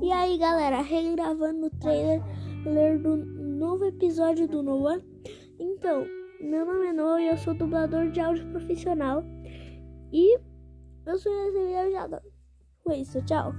E aí, galera, regravando o trailer do novo episódio do Noah. Então, meu nome é Noah e eu sou dublador de áudio profissional. E eu sou esse viajador. Foi isso, tchau.